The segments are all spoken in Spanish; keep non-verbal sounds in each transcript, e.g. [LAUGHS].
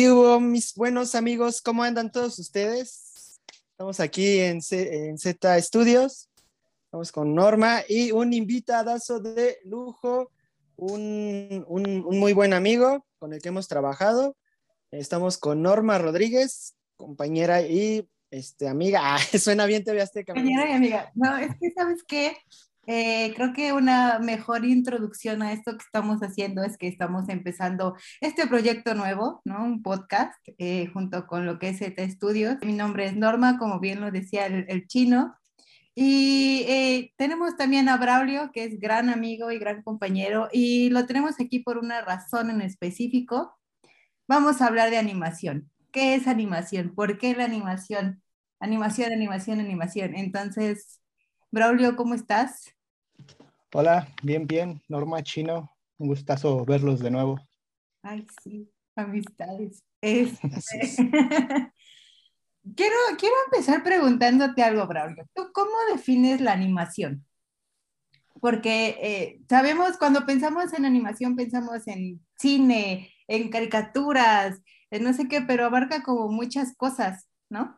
¿Qué hubo, mis buenos amigos? ¿Cómo andan todos ustedes? Estamos aquí en, Z, en Z Studios. Estamos con Norma y un invitadazo de lujo, un, un, un, muy buen amigo con el que hemos trabajado. Estamos con Norma Rodríguez, compañera y este, amiga. Ah, [LAUGHS] suena bien te Azteca. Compañera y amiga. No, es que, ¿sabes qué? Eh, creo que una mejor introducción a esto que estamos haciendo es que estamos empezando este proyecto nuevo, ¿no? Un podcast eh, junto con lo que es ETA Studios. Mi nombre es Norma, como bien lo decía el, el chino. Y eh, tenemos también a Braulio, que es gran amigo y gran compañero, y lo tenemos aquí por una razón en específico. Vamos a hablar de animación. ¿Qué es animación? ¿Por qué la animación? Animación, animación, animación. Entonces, Braulio, ¿cómo estás? Hola, bien, bien. Norma Chino, un gustazo verlos de nuevo. Ay, sí, amistades. Este... [LAUGHS] [LAUGHS] quiero, quiero empezar preguntándote algo, Braulio. ¿Tú cómo defines la animación? Porque eh, sabemos, cuando pensamos en animación, pensamos en cine, en caricaturas, en no sé qué, pero abarca como muchas cosas, ¿no?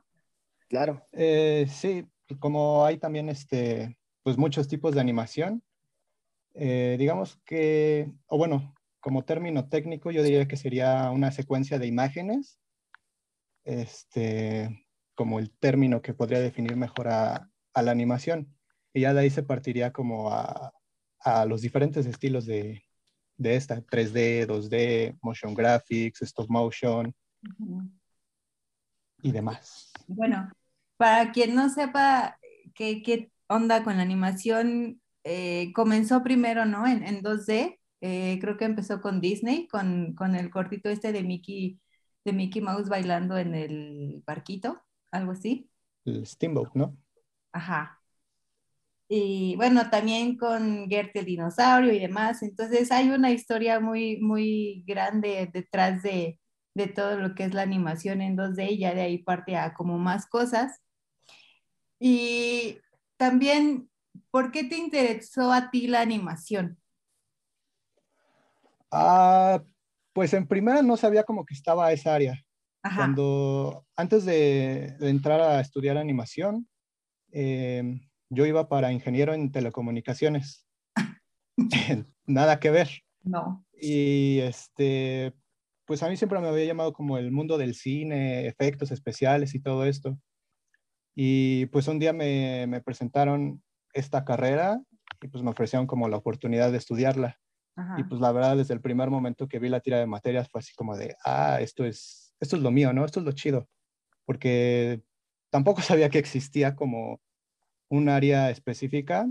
Claro. Eh, sí, como hay también este, pues muchos tipos de animación, eh, digamos que, o bueno, como término técnico, yo diría que sería una secuencia de imágenes, este, como el término que podría definir mejor a, a la animación. Y ya de ahí se partiría como a, a los diferentes estilos de, de, esta, 3D, 2D, motion graphics, stop motion uh -huh. y demás. Bueno, para quien no sepa qué, qué onda con la animación, eh, comenzó primero, ¿no? En, en 2D, eh, creo que empezó con Disney, con, con, el cortito este de Mickey, de Mickey Mouse bailando en el barquito, algo así. El Steamboat, ¿no? Ajá. Y bueno, también con Gert el dinosaurio y demás. Entonces hay una historia muy, muy grande detrás de, de todo lo que es la animación en 2D y ya de ahí parte a como más cosas. Y también, ¿por qué te interesó a ti la animación? Ah, pues en primera no sabía como que estaba esa área. Ajá. Cuando, antes de, de, entrar a estudiar animación, eh, yo iba para ingeniero en telecomunicaciones. [LAUGHS] Nada que ver. No. Y este, pues a mí siempre me había llamado como el mundo del cine, efectos especiales y todo esto. Y pues un día me, me presentaron esta carrera y pues me ofrecieron como la oportunidad de estudiarla. Ajá. Y pues la verdad, desde el primer momento que vi la tira de materias fue así como de, ah, esto es, esto es lo mío, ¿no? Esto es lo chido. Porque tampoco [LAUGHS] sabía que existía como un área específica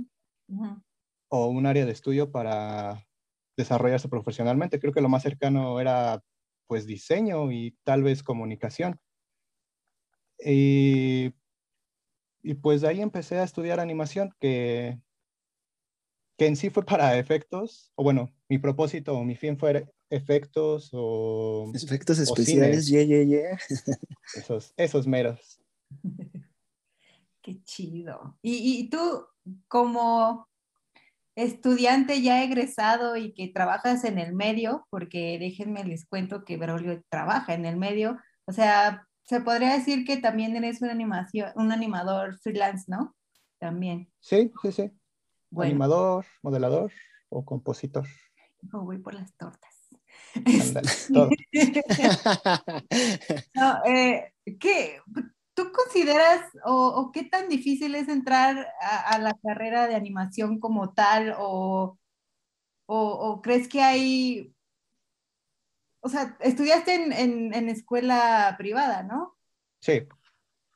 Ajá. o un área de estudio para desarrollarse profesionalmente. Creo que lo más cercano era pues diseño y tal vez comunicación. Y y pues de ahí empecé a estudiar animación, que, que en sí fue para efectos, o bueno, mi propósito o mi fin fue efectos o... Efectos especiales, yeah, yeah, yeah. [LAUGHS] Esos, esos meros. [LAUGHS] Qué chido. Y, y tú, como estudiante ya egresado y que trabajas en el medio, porque déjenme les cuento que Braulio trabaja en el medio, o sea, se podría decir que también eres un, animación, un animador freelance, ¿no? También. Sí, sí, sí. Bueno. Animador, modelador o compositor. Oh, voy por las tortas. Andale, [LAUGHS] todo. [LAUGHS] no, eh, ¿qué, ¿Tú consideras o, o, qué tan difícil es entrar a, a la carrera de animación como tal? O, o, ¿O crees que hay o sea, estudiaste en, en, en, escuela privada, ¿no? Sí.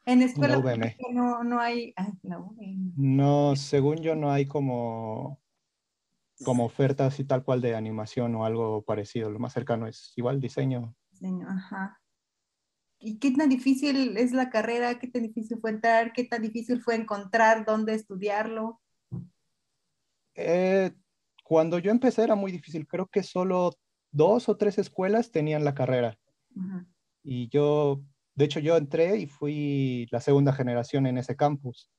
En escuela no, no, no hay... Ay, no, no, según yo no hay como, como ofertas y tal cual de animación o algo parecido. Lo más cercano es igual diseño. Diseño, ajá. ¿Y qué tan difícil es la carrera? ¿Qué tan difícil fue entrar? ¿Qué tan difícil fue encontrar dónde estudiarlo? Eh, cuando yo empecé era muy difícil. Creo que solo dos o tres escuelas tenían la carrera. Uh -huh. Y yo, de hecho, yo entré y fui la segunda generación en ese campus.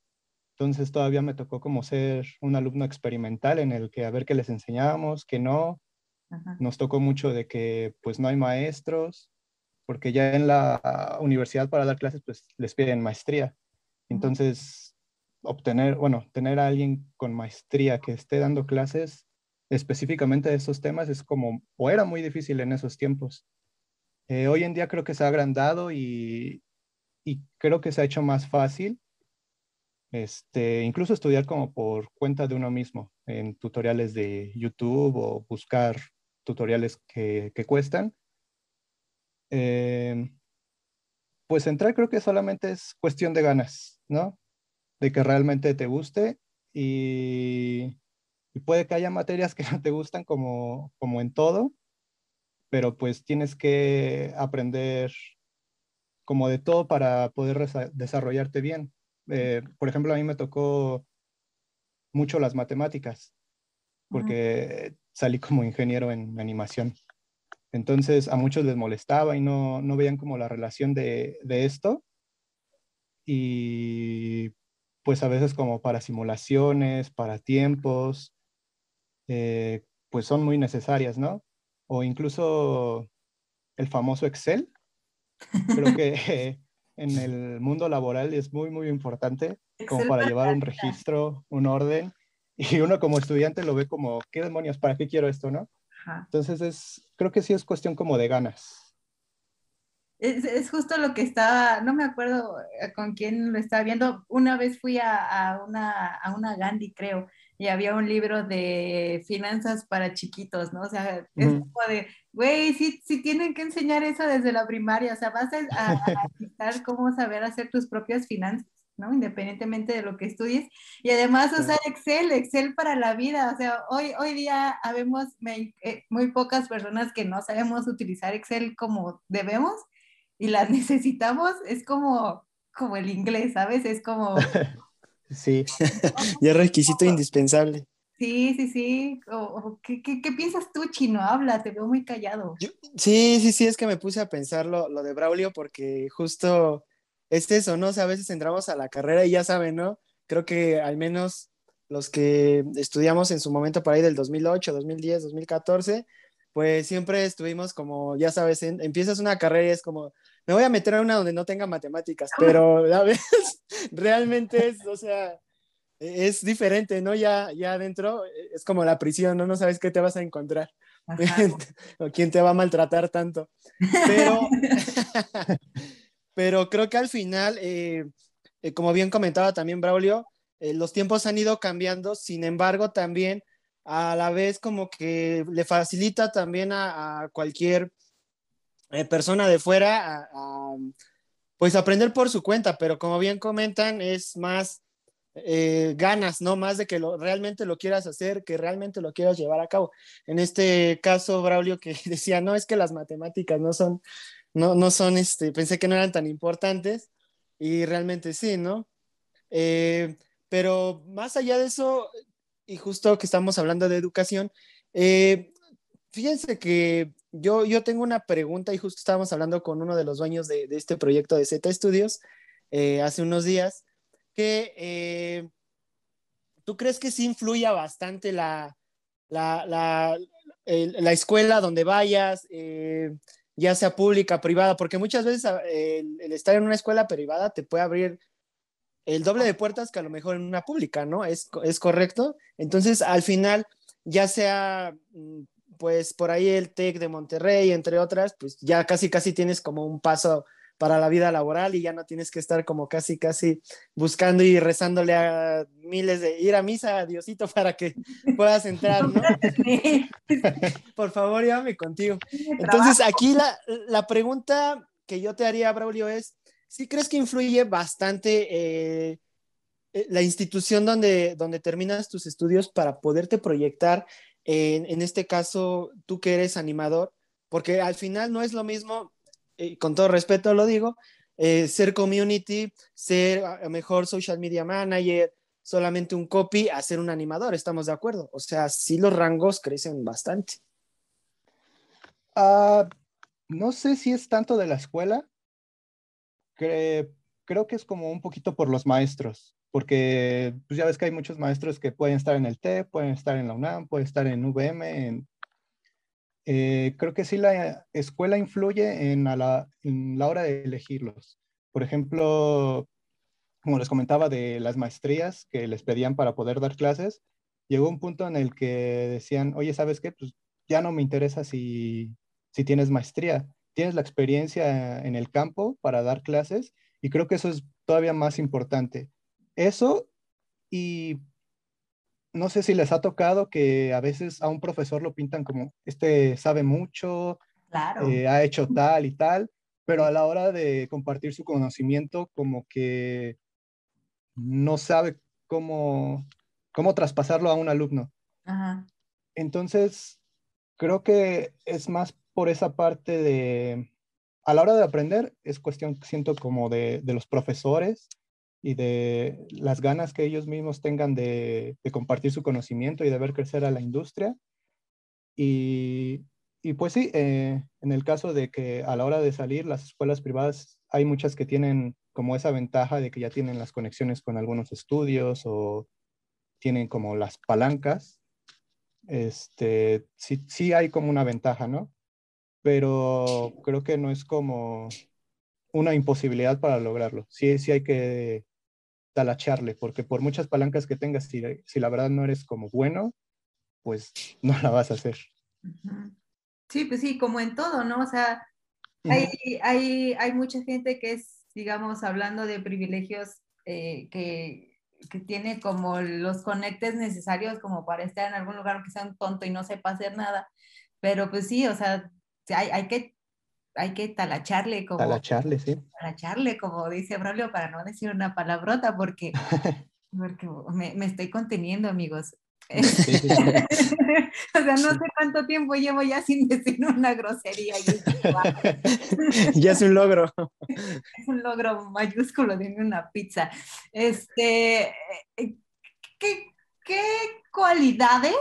Entonces todavía me tocó como ser un alumno experimental en el que a ver qué les enseñábamos, qué no. Uh -huh. Nos tocó mucho de que pues no hay maestros porque ya en la universidad para dar clases pues les piden maestría. Entonces, obtener, bueno, tener a alguien con maestría que esté dando clases específicamente de esos temas es como, o era muy difícil en esos tiempos. Eh, hoy en día creo que se ha agrandado y, y creo que se ha hecho más fácil este, incluso estudiar como por cuenta de uno mismo en tutoriales de YouTube o buscar tutoriales que, que cuestan. Eh, pues entrar creo que solamente es cuestión de ganas, ¿no? De que realmente te guste y, y, puede que haya materias que no te gustan como, como en todo, pero pues tienes que aprender como de todo para poder desarrollarte bien. Eh, por ejemplo, a mí me tocó mucho las matemáticas, porque salí como ingeniero en animación. Entonces a muchos les molestaba y no, no veían como la relación de, de, esto. Y pues a veces como para simulaciones, para tiempos, eh, pues son muy necesarias, ¿no? O incluso el famoso Excel. Creo que [LAUGHS] en el mundo laboral es muy, muy importante como para llevar un registro, un orden. Y uno como estudiante lo ve como, ¿qué demonios? ¿Para qué quiero esto, no? Entonces es, creo que sí es cuestión como de ganas. Es, es, justo lo que estaba, no me acuerdo eh, con quién lo estaba viendo. Una vez fui a, a, una, a una Gandhi, creo, y había un libro de finanzas para chiquitos, ¿no? O sea, es como de, güey, sí, sí tienen que enseñar eso desde la primaria, o sea, vas a, a, cómo saber hacer tus propias finanzas. ¿no? Independientemente de lo que estudies. Y además usar Excel, Excel para la vida. O sea, hoy, hoy día habemos eh, muy pocas personas que no sabemos utilizar Excel como debemos y las [LAUGHS] necesitamos. Es como, como el inglés, ¿sabes? Es como [LAUGHS] Sí. y es requisito indispensable. Sí, sí, sí. ¿qué, qué, piensas tú, Chino? Habla, te veo muy callado. sí, sí, sí, es que me puse a pensar lo, lo, de Braulio porque justo es eso, ¿no? O sea, a veces entramos a la carrera y ya saben, ¿no? Creo que al menos los que estudiamos en su momento por ahí del 2008, 2010, 2014, pues siempre estuvimos como, ya sabes, empiezas una carrera y es como, me voy a meter a una donde no tenga matemáticas, pero a [LAUGHS] veces realmente es, o sea, e-, es diferente, ¿no? Ya, ya adentro e-, es como la prisión, ¿no? No sabes qué te vas a encontrar [LAUGHS] o quién te va a maltratar tanto. Pero, [LAUGHS] pero creo que al final, eh, eh, como bien comentaba también Braulio, eh, los tiempos han ido cambiando, sin embargo, también a la vez como que le facilita también a, cualquier eh, persona de fuera a, pues aprender por su cuenta, pero como bien comentan, es más eh, ganas, ¿no? Más de que lo, realmente lo quieras hacer, que realmente lo quieras llevar a cabo. En este caso, Braulio que [LAUGHS] decía, no, es que las matemáticas no son, no, no son, este, pensé que no eran tan importantes y realmente sí, ¿no? Eh, pero más allá de eso, y justo que estamos hablando de educación, eh, fíjense que yo, yo tengo una pregunta y justo estábamos hablando con uno de los dueños de, este proyecto de Z Studios eh, hace unos días, que eh, tú crees que sí influya bastante la, la, la, la escuela donde vayas, ya sea pública, privada, porque muchas veces el, el estar en una escuela privada te puede abrir el doble de puertas que a lo mejor en una pública, ¿no? Es, es correcto. Entonces, al final, ya sea, mm, pues por ahí el TEC de Monterrey, entre otras, pues ya casi, casi tienes como un paso para la vida laboral y ya no tienes que estar como casi, casi buscando y rezándole a miles de ir a misa a Diosito [LAUGHS] para que puedas entrar, ¿no? [LAUGHS] [LAUGHS] Por favor, llévame contigo. Entonces, aquí la, la pregunta que yo te haría, Braulio, es, ¿sí crees que influye bastante eh, eh, la institución donde, donde terminas tus estudios para poderte proyectar, en, este caso, tú que eres animador? Porque al final no es lo mismo, eh, con todo respeto lo digo, eh, ser community, ser mejor social media manager, solamente un copy, a ser un animador, ¿estamos de acuerdo? O sea, sí los rangos crecen bastante. Uh, no sé si es tanto de la escuela, creo que es como un poquito por los maestros, porque pues ya ves que hay muchos maestros que pueden estar en el TEP, pueden estar en la UNAM, pueden estar en VM, eh, creo que sí la escuela influye en, la, en la hora de elegirlos. Por ejemplo, como les comentaba de las maestrías que les pedían para poder dar clases, llegó un punto en el que decían, oye, ¿sabes qué? Pues ya no me interesa si, si tienes maestría, tienes la experiencia en el campo para dar clases y creo que eso es todavía más importante. Eso y no sé si les ha tocado que a veces a un profesor lo pintan como, este sabe mucho, eh, ha hecho tal y tal, pero a la hora de compartir su conocimiento como que no sabe cómo, cómo traspasarlo a un alumno. Entonces, creo que es más por esa parte de, a la hora de aprender, es cuestión, siento, como de, de los profesores y de las ganas que ellos mismos tengan de, de, compartir su conocimiento y de ver crecer a la industria. Y, y pues sí, eh, en el caso de que a la hora de salir, las escuelas privadas, hay muchas que tienen como esa ventaja de que ya tienen las conexiones con algunos estudios o tienen como las palancas. Este, sí, sí hay como una ventaja, ¿no? Pero creo que no es como una imposibilidad para lograrlo. Sí, sí hay que talacharle, porque por muchas palancas que tengas, si, si la verdad no eres como bueno, pues [LAUGHS] no la vas a hacer. Sí, pues sí, como en todo, ¿no? O sea, hay, hay, hay mucha gente que es digamos, hablando de privilegios eh, que, que, tiene como los conectes necesarios como para estar en algún lugar que sea un tonto y no sepa hacer nada. Pero pues sí, o sea, hay, hay que hay que talacharle como talacharle, sí. Talacharle, como dice Braulio, para no decir una palabrota, porque, [LAUGHS] porque me, me, estoy conteniendo, amigos. [LAUGHS] o sea, no sé cuánto tiempo llevo ya sin [LAUGHS] decir una grosería. ya es un logro. Es un logro mayúsculo, dime una pizza. Este, ¿qué, qué cualidades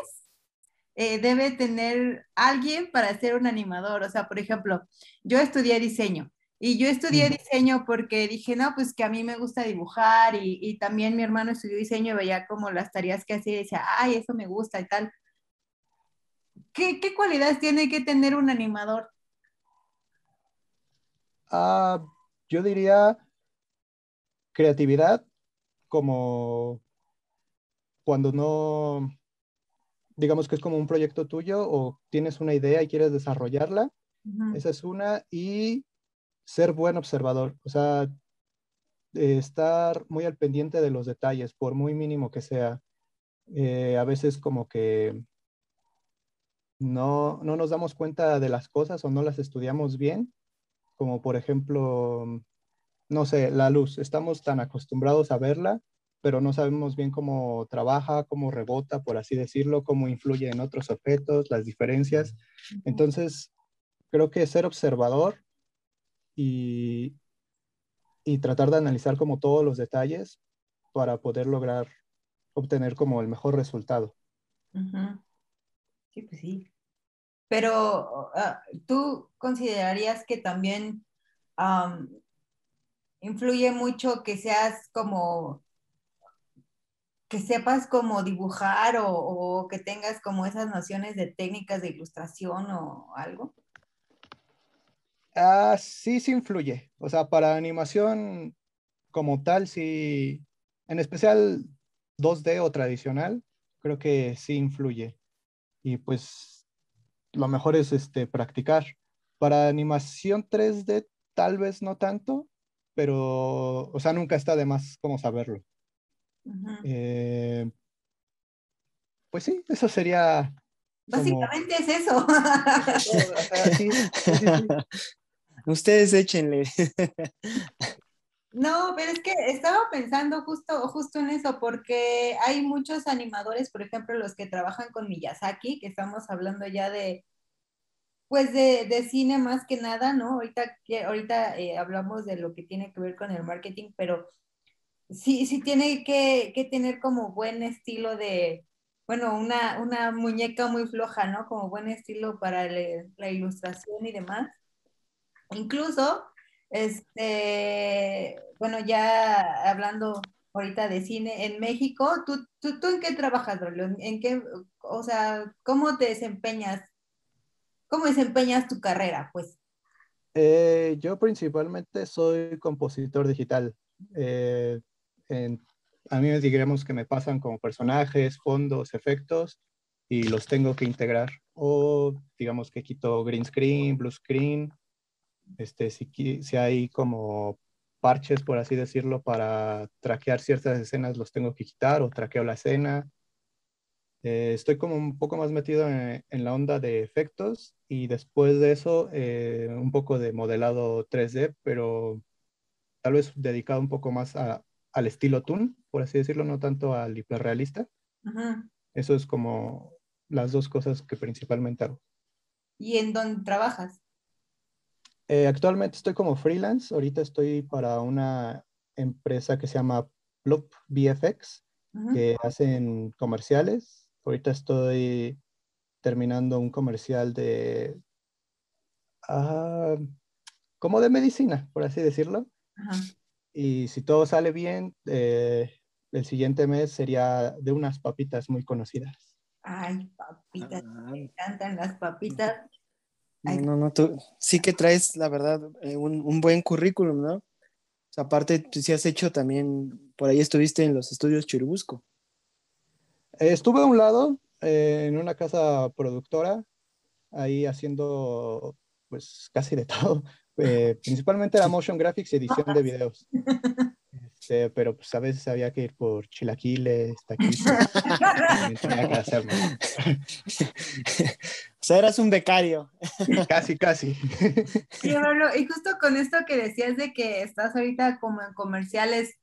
eh, debe tener alguien para ser un animador? O sea, por ejemplo, yo estudié diseño y yo estudié diseño porque dije, no, pues que a mí me gusta dibujar y, y, también mi hermano estudió diseño y veía como las tareas que hacía y decía, ay, eso me gusta y tal. ¿Qué, qué cualidades tiene que tener un animador? Ah, yo diría creatividad como cuando no, digamos que es como un proyecto tuyo o tienes una idea y quieres desarrollarla. Esa es una. Y ser buen observador, o sea, estar muy al pendiente de los detalles, por muy mínimo que sea. Eh, a veces como que no, no nos damos cuenta de las cosas o no las estudiamos bien, como por ejemplo, no sé, la luz. Estamos tan acostumbrados a verla, pero no sabemos bien cómo trabaja, cómo rebota, por así decirlo, cómo influye en otros objetos, las diferencias. Entonces, creo que ser observador y, y tratar de analizar como todos los detalles para poder lograr obtener como el mejor resultado. Sí, pues sí. Pero ah, tú considerarías que también influye mucho que seas como, que sepas cómo dibujar o, que tengas como esas nociones de técnicas de ilustración o algo? Ah, sí, sí influye. O sea, para animación como tal, sí, en especial 2D o tradicional, creo que sí influye. Y pues lo mejor es este, practicar. Para animación 3D, tal vez no tanto, pero, o sea, nunca está de más como saberlo. Eh, pues sí, eso sería Básicamente es eso. [LAUGHS] Ustedes échenle. No, pero es que estaba pensando justo, justo en eso, porque hay muchos animadores, por ejemplo, los que trabajan con Miyazaki, que estamos hablando ya de, pues de, de cine más que nada, ¿no? Ahorita, ahorita eh, hablamos de lo que tiene que ver con el marketing, pero sí, sí tiene que, que tener como buen estilo de, bueno, una, una, muñeca muy floja, ¿no? Como buen estilo para la ilustración y demás. Incluso, este, bueno, ya hablando ahorita de cine, en México, ¿tú, tú, tú en qué trabajas, Rolio? ¿En qué, o sea, cómo te desempeñas? cómo desempeñas tu carrera? Pues eh, yo principalmente soy compositor digital. Eh, a mí digamos que me pasan como personajes, fondos, efectos y los tengo que integrar. O digamos que quito green screen, blue screen. Este, si, si hay como parches, por así decirlo, para traquear ciertas escenas, los tengo que quitar o traqueo la escena. Eh, estoy como un poco más metido en, la onda de efectos y después de eso eh, un poco de modelado 3D, pero tal vez dedicado un poco más al estilo Toon, por así decirlo, no tanto al hiperrealista. Eso es como las dos cosas que principalmente hago. ¿Y en dónde trabajas? Eh, actualmente estoy como freelance, ahorita estoy para una empresa que se llama Plop VFX, que hacen comerciales Ahorita estoy terminando un comercial de, ah, como de medicina, por así decirlo. Y si todo sale bien, eh, el siguiente mes sería de unas papitas muy conocidas. Ay, papitas, ah. me encantan las papitas. No, no, no, tú sí que traes, la verdad, eh, un, buen currículum, ¿no? aparte, tú sí has hecho también, por ahí estuviste en los estudios Chirubusco. Estuve a un lado eh, en una casa productora, ahí haciendo pues casi de [LAUGHS] todo. Eh, principalmente la motion graphics y edición de videos. Este, pero pues a veces había que ir por chilaquiles, taquitos. tenía que hacerlo. O sea, eras un becario. Casi, casi. Sí, y justo con esto que decías de que estás ahorita como en comerciales,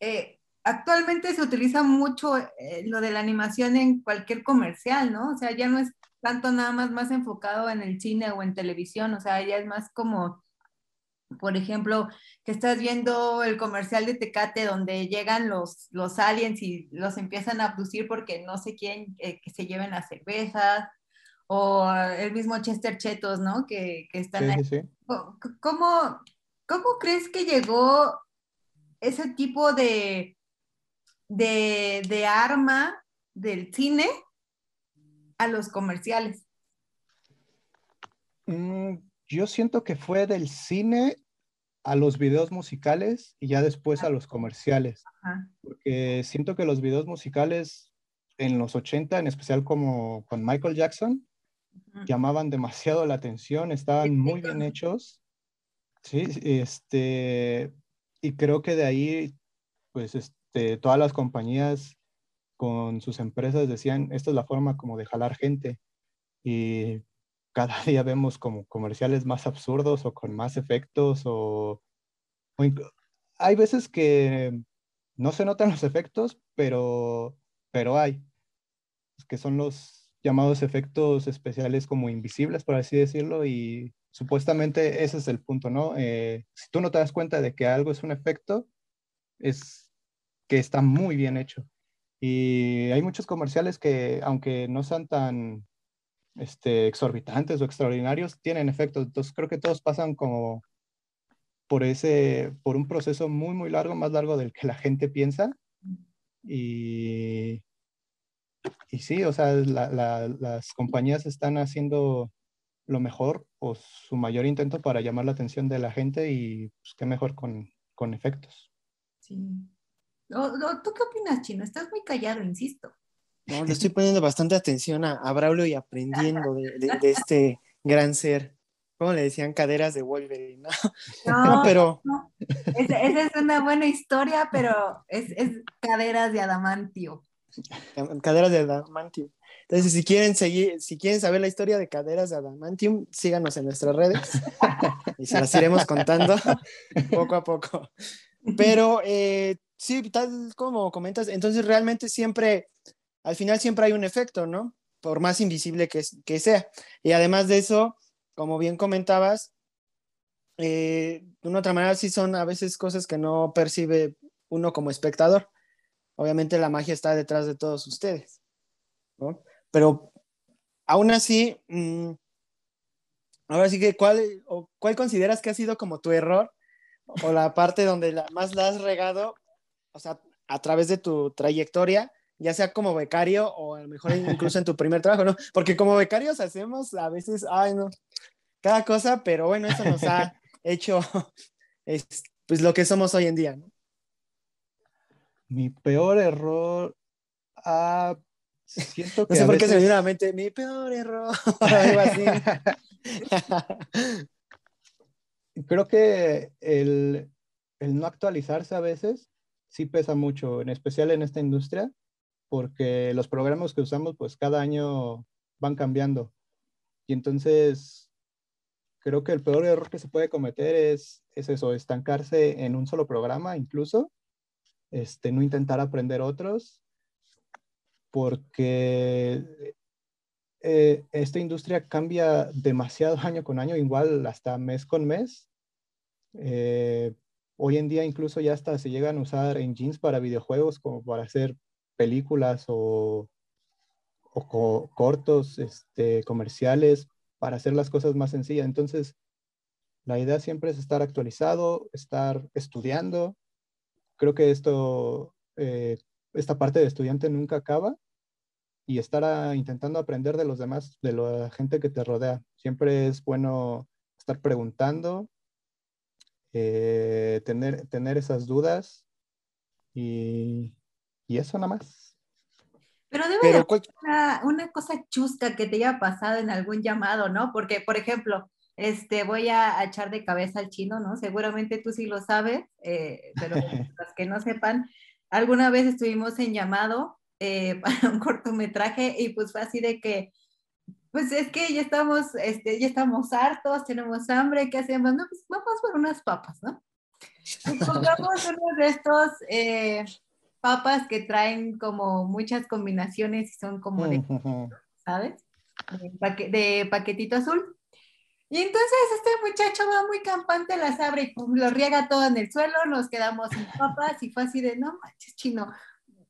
eh, actualmente se utiliza mucho eh, lo de la animación en cualquier comercial, ¿no? O sea, ya no es tanto nada más más enfocado en el cine o en televisión, o sea, ya es más como, por ejemplo, que estás viendo el comercial de Tecate donde llegan los, los aliens y los empiezan a abducir porque no se quieren eh, que se lleven las cervezas, o el mismo Chester Chetos, ¿no? Que, que están ahí. ¿Cómo, ¿Cómo crees que llegó ese tipo de, de, arma del cine a los comerciales? Mm, yo siento que fue del cine a los videos musicales y ya después a los comerciales. Porque siento que los videos musicales en los 80, en especial como con Michael Jackson, llamaban demasiado la atención, estaban muy bien hechos. Sí, este, y creo que de ahí, pues, este, todas las compañías con sus empresas decían, esta es la forma como de jalar gente. Y cada [LAUGHS] día vemos como comerciales más absurdos o con más efectos o, hay veces que no se notan los efectos, pero, pero hay, que son los llamados efectos especiales como invisibles, por así decirlo, y supuestamente ese es el punto, ¿no? Eh, si tú no te das cuenta de que algo es un efecto, es que está muy bien hecho. Y hay muchos comerciales que, aunque no sean tan este, exorbitantes o extraordinarios, tienen efectos. Entonces creo que todos pasan como por ese, por un proceso muy, muy largo, más largo del que la gente piensa. Y, y sí, o sea, las compañías están haciendo lo mejor o su mayor intento para llamar la atención de la gente y pues, qué mejor con, con efectos. Sí. ¿Tú qué opinas, Chino? Estás muy callado, insisto. No, le estoy poniendo bastante atención a, a Braulio y aprendiendo de, este gran ser. ¿Cómo le decían? Caderas de Wolverine, ¿no? [LAUGHS] pero... Esa, es una buena historia, pero es, es caderas de adamantio. Caderas de adamantium. Entonces, si quieren seguir, si quieren saber la historia de caderas de adamantium, síganos en nuestras redes [LAUGHS] y se las iremos contando [LAUGHS] poco a poco. Pero eh, Sí, tal como comentas, entonces realmente siempre, al final siempre hay un efecto, ¿no? Por más invisible que, que sea. Y además de eso, como bien comentabas, eh, de una otra manera sí son a veces cosas que no percibe uno como espectador. Obviamente la magia está detrás de todos ustedes, ¿no? Pero aún así, mm, ahora sí que, ¿cuál, o, ¿cuál consideras que ha sido como tu error o la parte donde más la has regado o sea, a través de tu trayectoria ya sea como becario o a lo mejor incluso en tu primer trabajo, ¿no? Porque como becarios hacemos a veces, ay, no, cada cosa, pero bueno, eso nos ha [LAUGHS] hecho pues lo que somos hoy en día, ¿no? Mi peor error, ah, siento [LAUGHS] que No sé por qué se me vino a la mente, mi peor error, [LAUGHS] algo así. Creo que el, el no actualizarse a veces sí pesa mucho, en especial en esta industria, porque los programas que usamos pues cada año van cambiando. Y entonces creo que el peor error que se puede cometer es, es eso, estancarse en un solo programa incluso, este, no intentar aprender otros, porque eh, esta industria cambia demasiado [LAUGHS] año con año, igual hasta mes con mes. Eh, hoy en día incluso ya hasta se llegan a usar engines para videojuegos como para hacer películas o, o co- cortos este, comerciales para hacer las cosas más sencillas. Entonces, la idea siempre es estar actualizado, estar estudiando. Creo que esto, eh, esta parte de estudiante nunca acaba y estar ah, intentando aprender de los demás, de la gente que te rodea. Siempre es bueno estar preguntando, eh, tener, tener esas dudas y, y eso nada más. Pero debe de Pero haber ¿cuál- una, una cosa chusca que te haya pasado en algún llamado, ¿no? Porque, por ejemplo, este, voy a, a echar de cabeza al chino, ¿no? Seguramente tú sí lo sabes, eh, pero [LAUGHS] los que no sepan, alguna vez estuvimos en llamado eh, [LAUGHS] para un cortometraje y pues fue así de que, pues es que ya estamos, este, ya estamos hartos, tenemos hambre, ¿qué hacemos? No, pues vamos por unas papas, ¿no? Y compramos [LAUGHS] unos de estos eh, papas que traen como muchas combinaciones y son como de ¿sabes? De, paque- de paquetito azul. Y entonces este muchacho va muy campante, las abre y pum, lo riega todo en el suelo, nos quedamos sin papas y fue así de, no manches, chino.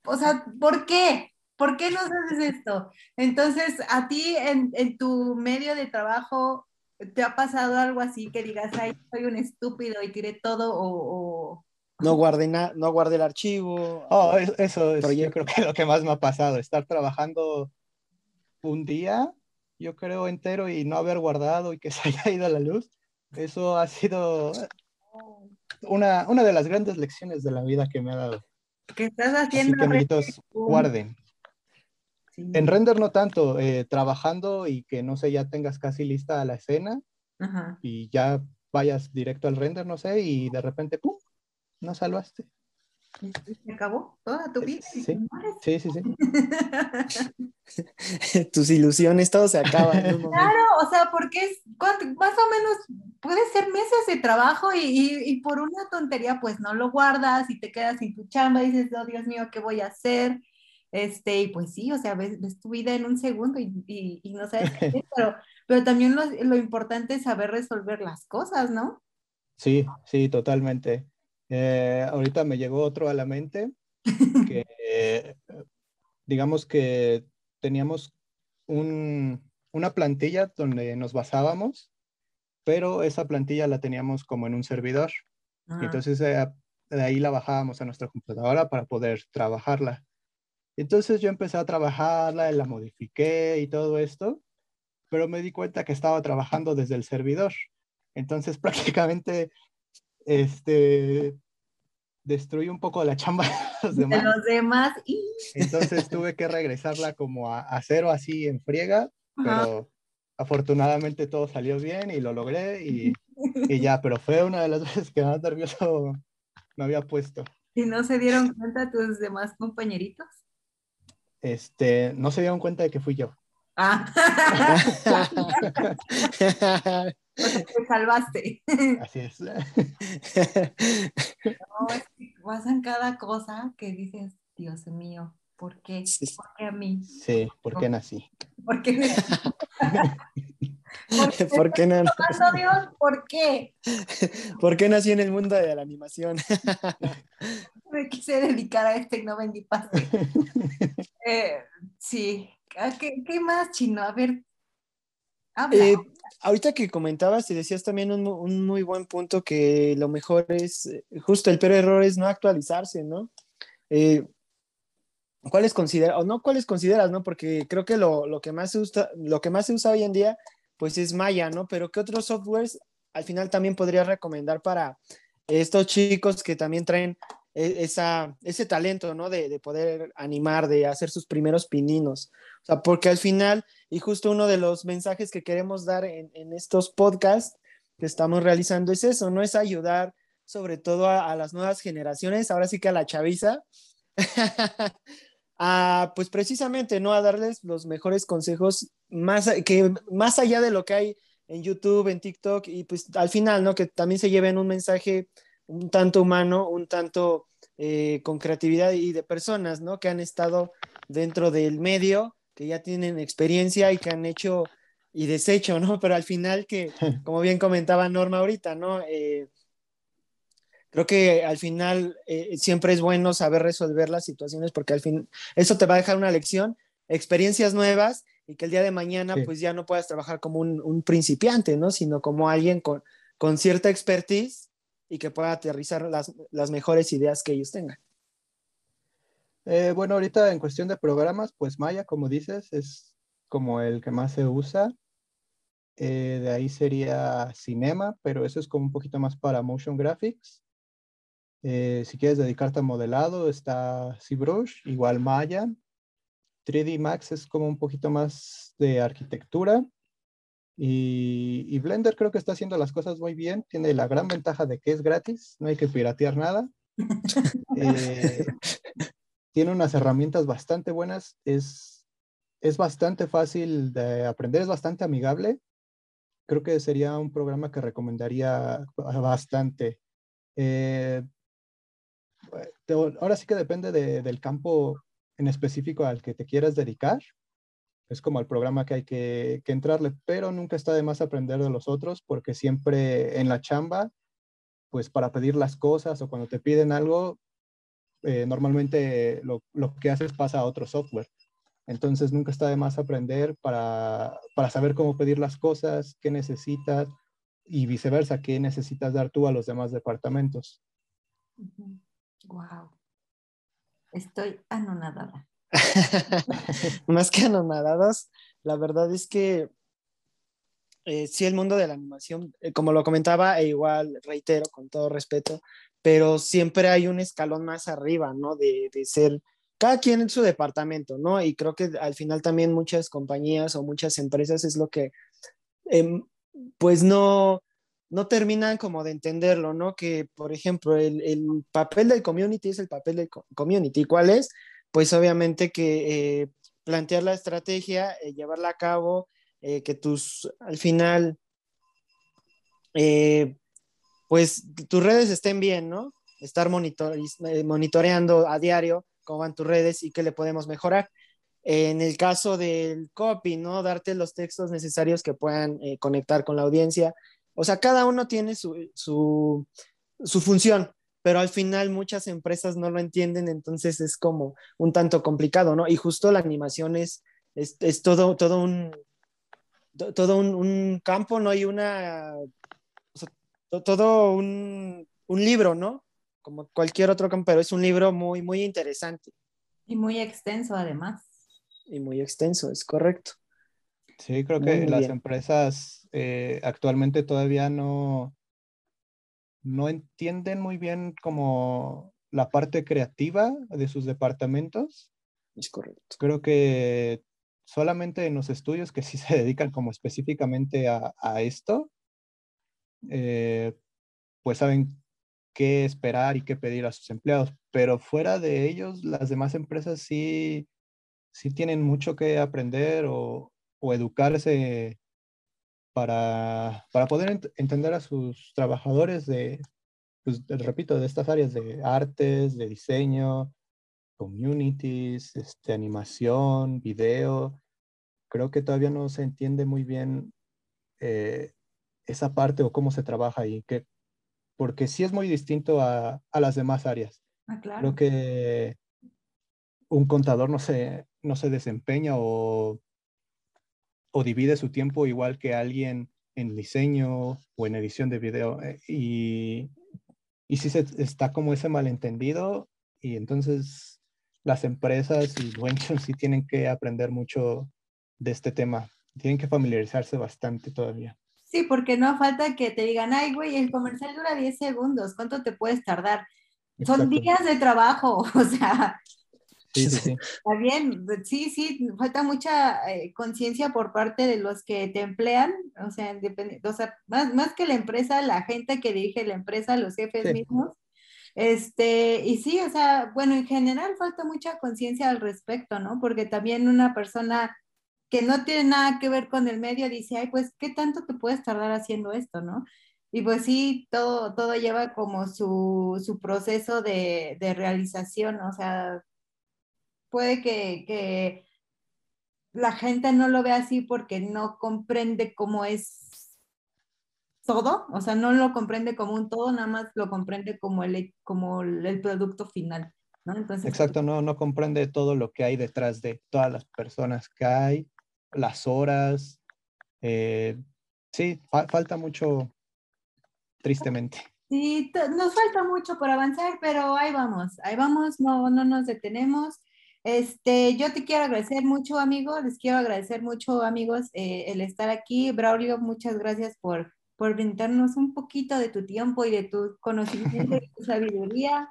O sea, ¿por qué? ¿Por qué nos haces esto? Entonces, a ti en, en tu medio de trabajo, ¿te ha pasado algo así que digas, ay, soy un estúpido y tiré todo o... o- no guardé, na- no guardé el archivo. Oh, es- eso es, yo creo que lo que más me ha pasado, estar trabajando un día, yo creo entero y no haber guardado y que [LAUGHS] se haya ido la luz. Eso ha sido una, una de las grandes lecciones de la vida que me ha dado. que estás Así haciendo? que, amiguitos, guarden. Sí. En render no tanto, eh, trabajando y que no sé, ya tengas casi lista la escena Ajá. y ya vayas directo al render, no sé, y de repente, ¡pum! No salvaste. Se acabó toda tu vida. Sí. Sí, sí, sí. [LAUGHS] Tus ilusiones, todo se acaba en un momento. Claro, o sea, porque es cuánto- más o menos puede ser meses de trabajo y, y- y por una tontería pues no lo guardas y te quedas sin tu chamba y dices, oh Dios mío, ¿qué voy a hacer? Este, y pues sí, o sea, ves, ves tu vida en un segundo y, y- y no sabes qué hacer, [LAUGHS] pero, pero también lo, lo importante es saber resolver las cosas, ¿no? Sí, sí, totalmente. Eh, ahorita me llegó otro a la mente que, [LAUGHS] eh, digamos que teníamos un- una plantilla donde nos basábamos, pero esa plantilla la teníamos como en un servidor. Y Ajá. entonces eh, de ahí la bajábamos a nuestra computadora para poder trabajarla. Entonces yo empecé a trabajarla, la modifiqué y todo esto, pero me di cuenta que estaba trabajando desde el servidor. Entonces [LAUGHS] prácticamente este, destruí un poco la chamba de los De demás. los demás, y, Entonces tuve que regresarla como a, a cero así en friega, Ajá. pero afortunadamente todo salió bien y lo logré y, [LAUGHS] y ya, pero fue una de las [LAUGHS] veces que más nervioso me había puesto. y no se dieron cuenta tus demás compañeritos. Este, no se dieron cuenta de que fui yo. Ah, [LAUGHS] te salvaste. Así es. No, es que pasan cada cosa que dices, Dios mío, ¿por qué? Sí. ¿Por qué a mí? Sí, ¿por qué nací? ¿Por qué? me- [LAUGHS] ¿Por qué ¿Por qué, no, pasando, Dios? ¿Por qué? [LAUGHS] ¿Por qué nací en el mundo de la animación? [LAUGHS] Me quise dedicar a este y no vendí pastel. Eh, sí. ¿A ¿Qué, ¿Qué más, chino? A ver. Habla. Eh, ahorita que comentabas y decías también un, un muy buen punto que lo mejor es, eh, justo el peor error es no actualizarse, ¿no? Eh, ¿Cuáles consideras, o no cuáles consideras, no? Porque creo que lo, lo, que más se usa, lo que más se usa hoy en día, pues es Maya, ¿no? Pero ¿qué otros softwares al final también podrías recomendar para estos chicos que también traen e, esa, ese talento, ¿no? De, de, poder animar, de hacer sus primeros pininos. O sea, porque al final, y justo uno de los mensajes que queremos dar en, en estos podcasts que estamos realizando es eso, ¿no? Es ayudar sobre todo a, a las nuevas generaciones, ahora sí que a la chaviza, [LAUGHS] a, pues precisamente, ¿no? A darles los mejores consejos más, que más allá de lo que hay en YouTube, en TikTok, y pues al final, ¿no? Que también se lleven un mensaje un tanto humano, un tanto eh, con creatividad y de personas, ¿no? Que han estado dentro del medio, que ya tienen experiencia y que han hecho y deshecho, ¿no? Pero al final que, [LAUGHS] como bien comentaba Norma ahorita, ¿no? Eh, creo que al final eh, siempre es bueno saber resolver las situaciones porque al fin eso te va a dejar una lección, experiencias nuevas y que el día de mañana sí. pues ya no puedas trabajar como un, un, principiante, ¿no? Sino como alguien con, con cierta expertise y que pueda aterrizar las, las mejores ideas que ellos tengan. Eh, bueno, ahorita en cuestión de programas, pues Maya, como dices, es como el que más se usa. Eh, de ahí sería Cinema, pero eso es como un poquito más para motion graphics. Eh, si quieres dedicarte a modelado, está ZBrush, igual Maya. 3D Max es como un poquito más de arquitectura. Y, y, Blender creo que está haciendo las cosas muy bien. Tiene la gran ventaja de que es gratis, no hay que piratear nada. [LAUGHS] eh, tiene unas herramientas bastante buenas, es, es bastante fácil de aprender, es bastante amigable. Creo que sería un programa que recomendaría bastante. Eh, ahora sí que depende de, del campo en específico al que te quieras dedicar es como el programa que hay que, que, entrarle, pero nunca está de más aprender de los otros porque siempre en la chamba, pues para pedir las cosas o cuando te piden algo, eh, normalmente lo, lo, que haces pasa a otro software. Entonces nunca está de más aprender para, para saber cómo pedir las cosas, qué necesitas y viceversa, qué necesitas dar tú a los demás departamentos. Wow. Estoy anonadada. [LAUGHS] más que anonadadas, la verdad es que eh, sí el mundo de la animación, eh, como lo comentaba, e igual reitero con todo respeto, pero siempre hay un escalón más arriba, ¿no? De, de, ser cada quien en su departamento, ¿no? Y creo que al final también muchas compañías o muchas empresas es lo que, eh, pues no, no terminan como de entenderlo, ¿no? Que, por ejemplo, el, el papel del community es el papel del community. ¿Cuál es? pues obviamente que eh, plantear la estrategia, eh, llevarla a cabo, eh, que tus, al final, pues tus redes estén bien, ¿no? Estar monitor, monitoreando a diario cómo van tus redes y qué le podemos mejorar. En el caso del copy, ¿no? Darte los textos necesarios que puedan conectar con la audiencia. O sea, cada uno tiene su, su, su función pero al final muchas empresas no lo entienden, entonces es como un tanto complicado, ¿no? Y justo la animación es, es, es todo, todo un, todo un, un, campo, ¿no? Y una, o sea, todo un, un, libro, ¿no? Como cualquier otro campo, pero es un libro muy, muy interesante. Y muy extenso además. Y muy extenso, es correcto. Sí, creo que muy las bien. empresas eh, actualmente todavía no, no entienden muy bien como la parte creativa de sus departamentos. Es correcto. Creo que solamente en los estudios que sí [LAUGHS] se dedican como específicamente a, a esto, eh, pues saben qué esperar y qué pedir a sus empleados, pero fuera de ellos, las demás empresas sí, sí tienen mucho que aprender o, o educarse para, para poder ent entender a sus trabajadores de, pues, repito, de estas áreas de artes, de diseño, communities, este, animación, video. Creo que todavía no se entiende muy bien eh, esa parte o cómo se trabaja ahí, que, porque sí es muy distinto a, a las demás áreas. Ah, claro. Creo que un contador no se, no se desempeña o o divide su tiempo igual que alguien en diseño o en edición de video. Eh, y, y si se, está como ese malentendido y entonces las empresas y dueños [LAUGHS] sí tienen que aprender mucho de este tema. Tienen que familiarizarse bastante todavía. Sí, porque no falta que te digan, ay, güey, el comercial dura 10 segundos, ¿cuánto te puedes tardar? Son días de trabajo, [LAUGHS] o sea. Sí, sí, [LAUGHS] sí. Está bien, sí, sí, falta mucha eh, conciencia por parte de los que te emplean, o sea, o sea más, más, que la empresa, la gente que dirige la empresa, los jefes mismos. Este, y sí, o sea, bueno, en general falta mucha conciencia al respecto, ¿no? Porque también una persona que no tiene nada que ver con el medio dice, ay, pues, ¿qué tanto te puedes tardar haciendo esto, no? Y pues sí, todo, todo lleva como su, su proceso de, de, realización, o sea, puede que, que, la gente no lo vea así porque no comprende cómo es todo, o sea, no lo comprende como un todo, nada más lo comprende como el, como el producto final. ¿no? Entonces, Exacto, no, no comprende todo lo que hay detrás de todas las personas que hay, las horas. Eh, sí, falta mucho, tristemente. Sí, nos falta mucho por avanzar, pero ahí vamos, ahí vamos, no, no nos detenemos. Este, yo te quiero agradecer mucho, amigo, les quiero agradecer mucho, amigos, eh, el estar aquí. Braulio, muchas gracias por, por brindarnos un poquito de tu tiempo y de tu conocimiento y tu [LAUGHS] sabiduría.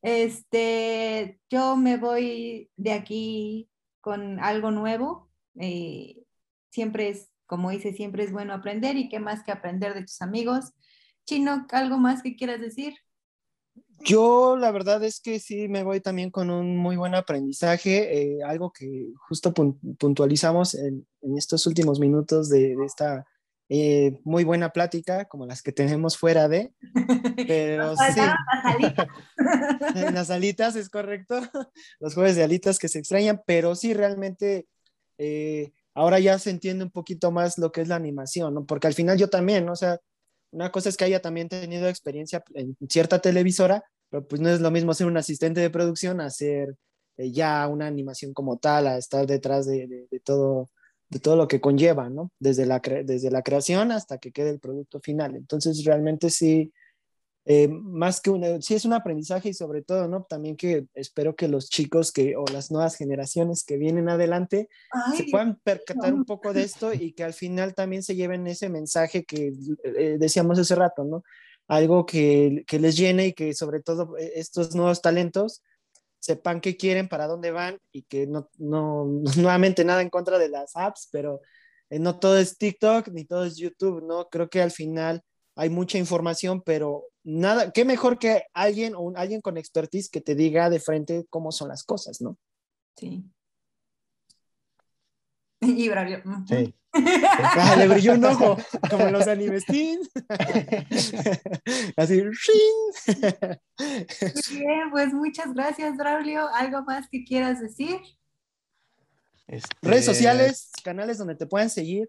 Este, yo me voy de aquí con algo nuevo. Eh, siempre es, como dice, siempre es bueno aprender y qué más que aprender de tus amigos. Chino, ¿algo más que quieras decir? Yo la verdad es que sí me voy también con un muy buen aprendizaje, eh, algo que justo puntualizamos en, estos últimos minutos de, esta eh, muy buena plática, como las que tenemos fuera de, [LAUGHS] pero sí. Las, [LAUGHS] las alitas, es correcto, [LAUGHS] los jueves de alitas que se extrañan, pero sí realmente eh, ahora ya se entiende un poquito más lo que es la animación, ¿no? Porque al final yo también, o sea, una cosa es que haya también tenido experiencia en cierta televisora, pero pues no es lo mismo ser un asistente de producción a ser eh, ya una animación como tal, a estar detrás de, todo, de todo lo que conlleva, ¿no? Desde la, desde la creación hasta que quede el producto final. Entonces, realmente sí, eh, más que un, sí es un aprendizaje y sobre todo, ¿no? También que espero que los chicos que, o las nuevas generaciones que vienen adelante se puedan percatar un poco de esto y que al final también se lleven ese mensaje que eh, decíamos hace rato, ¿no? Algo que, que, les llene y que sobre todo eh, estos nuevos talentos sepan qué quieren, para dónde van y que no, no, [LAUGHS] nuevamente nada en contra de las apps, pero no todo es TikTok ni todo es YouTube, ¿no? Creo que al final hay mucha información, pero nada, qué mejor que alguien o alguien con expertise que te diga de frente cómo son las cosas, ¿no? Sí. [LAUGHS] Y brilló. Sí. [LAUGHS] Ah, le brilló un ojo, como los animestín. [LAUGHS] Así, bien, pues muchas gracias, Braulio. ¿Algo más que quieras decir? Este, Redes sociales, canales donde te puedan seguir.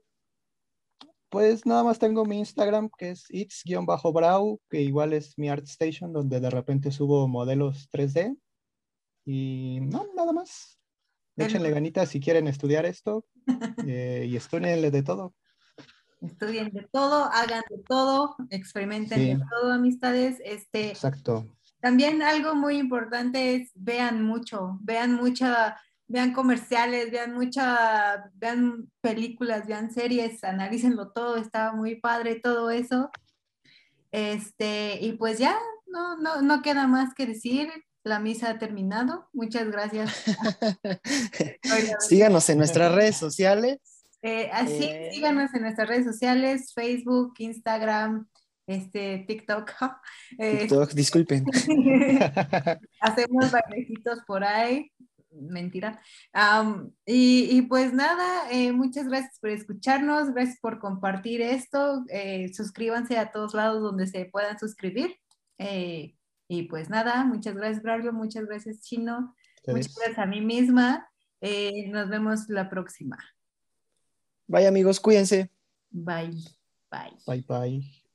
Pues nada más tengo mi Instagram que es its-brau, que igual es mi ArtStation, donde de repente subo modelos 3D. Y no, nada más. Échenle ganitas si quieren estudiar esto [LAUGHS] eh, y estudienle de todo. Estudien de todo, hagan de todo, experimenten de todo, amistades. Este, Exacto. También algo muy importante es vean mucho, vean mucha vean comerciales, vean mucha, vean películas, vean series, analícenlo todo, está muy padre todo eso. Este, y pues ya, no, no, no queda más que decir. La misa ha terminado. Muchas gracias. [LAUGHS] síganos en nuestras redes sociales. Eh, así, eh, síganos en nuestras redes sociales, Facebook, Instagram, este, TikTok. [LAUGHS] TikTok, disculpen. [LAUGHS] Hacemos bailecitos por ahí mentira. y, pues nada, eh, muchas gracias por escucharnos, gracias por compartir esto, eh, suscríbanse a todos lados donde se puedan suscribir. Eh, y pues nada, muchas gracias, Braulio, muchas gracias, Chino, muchas gracias a mí misma. nos vemos la próxima. Bye amigos, cuídense. Bye, bye. Bye, bye.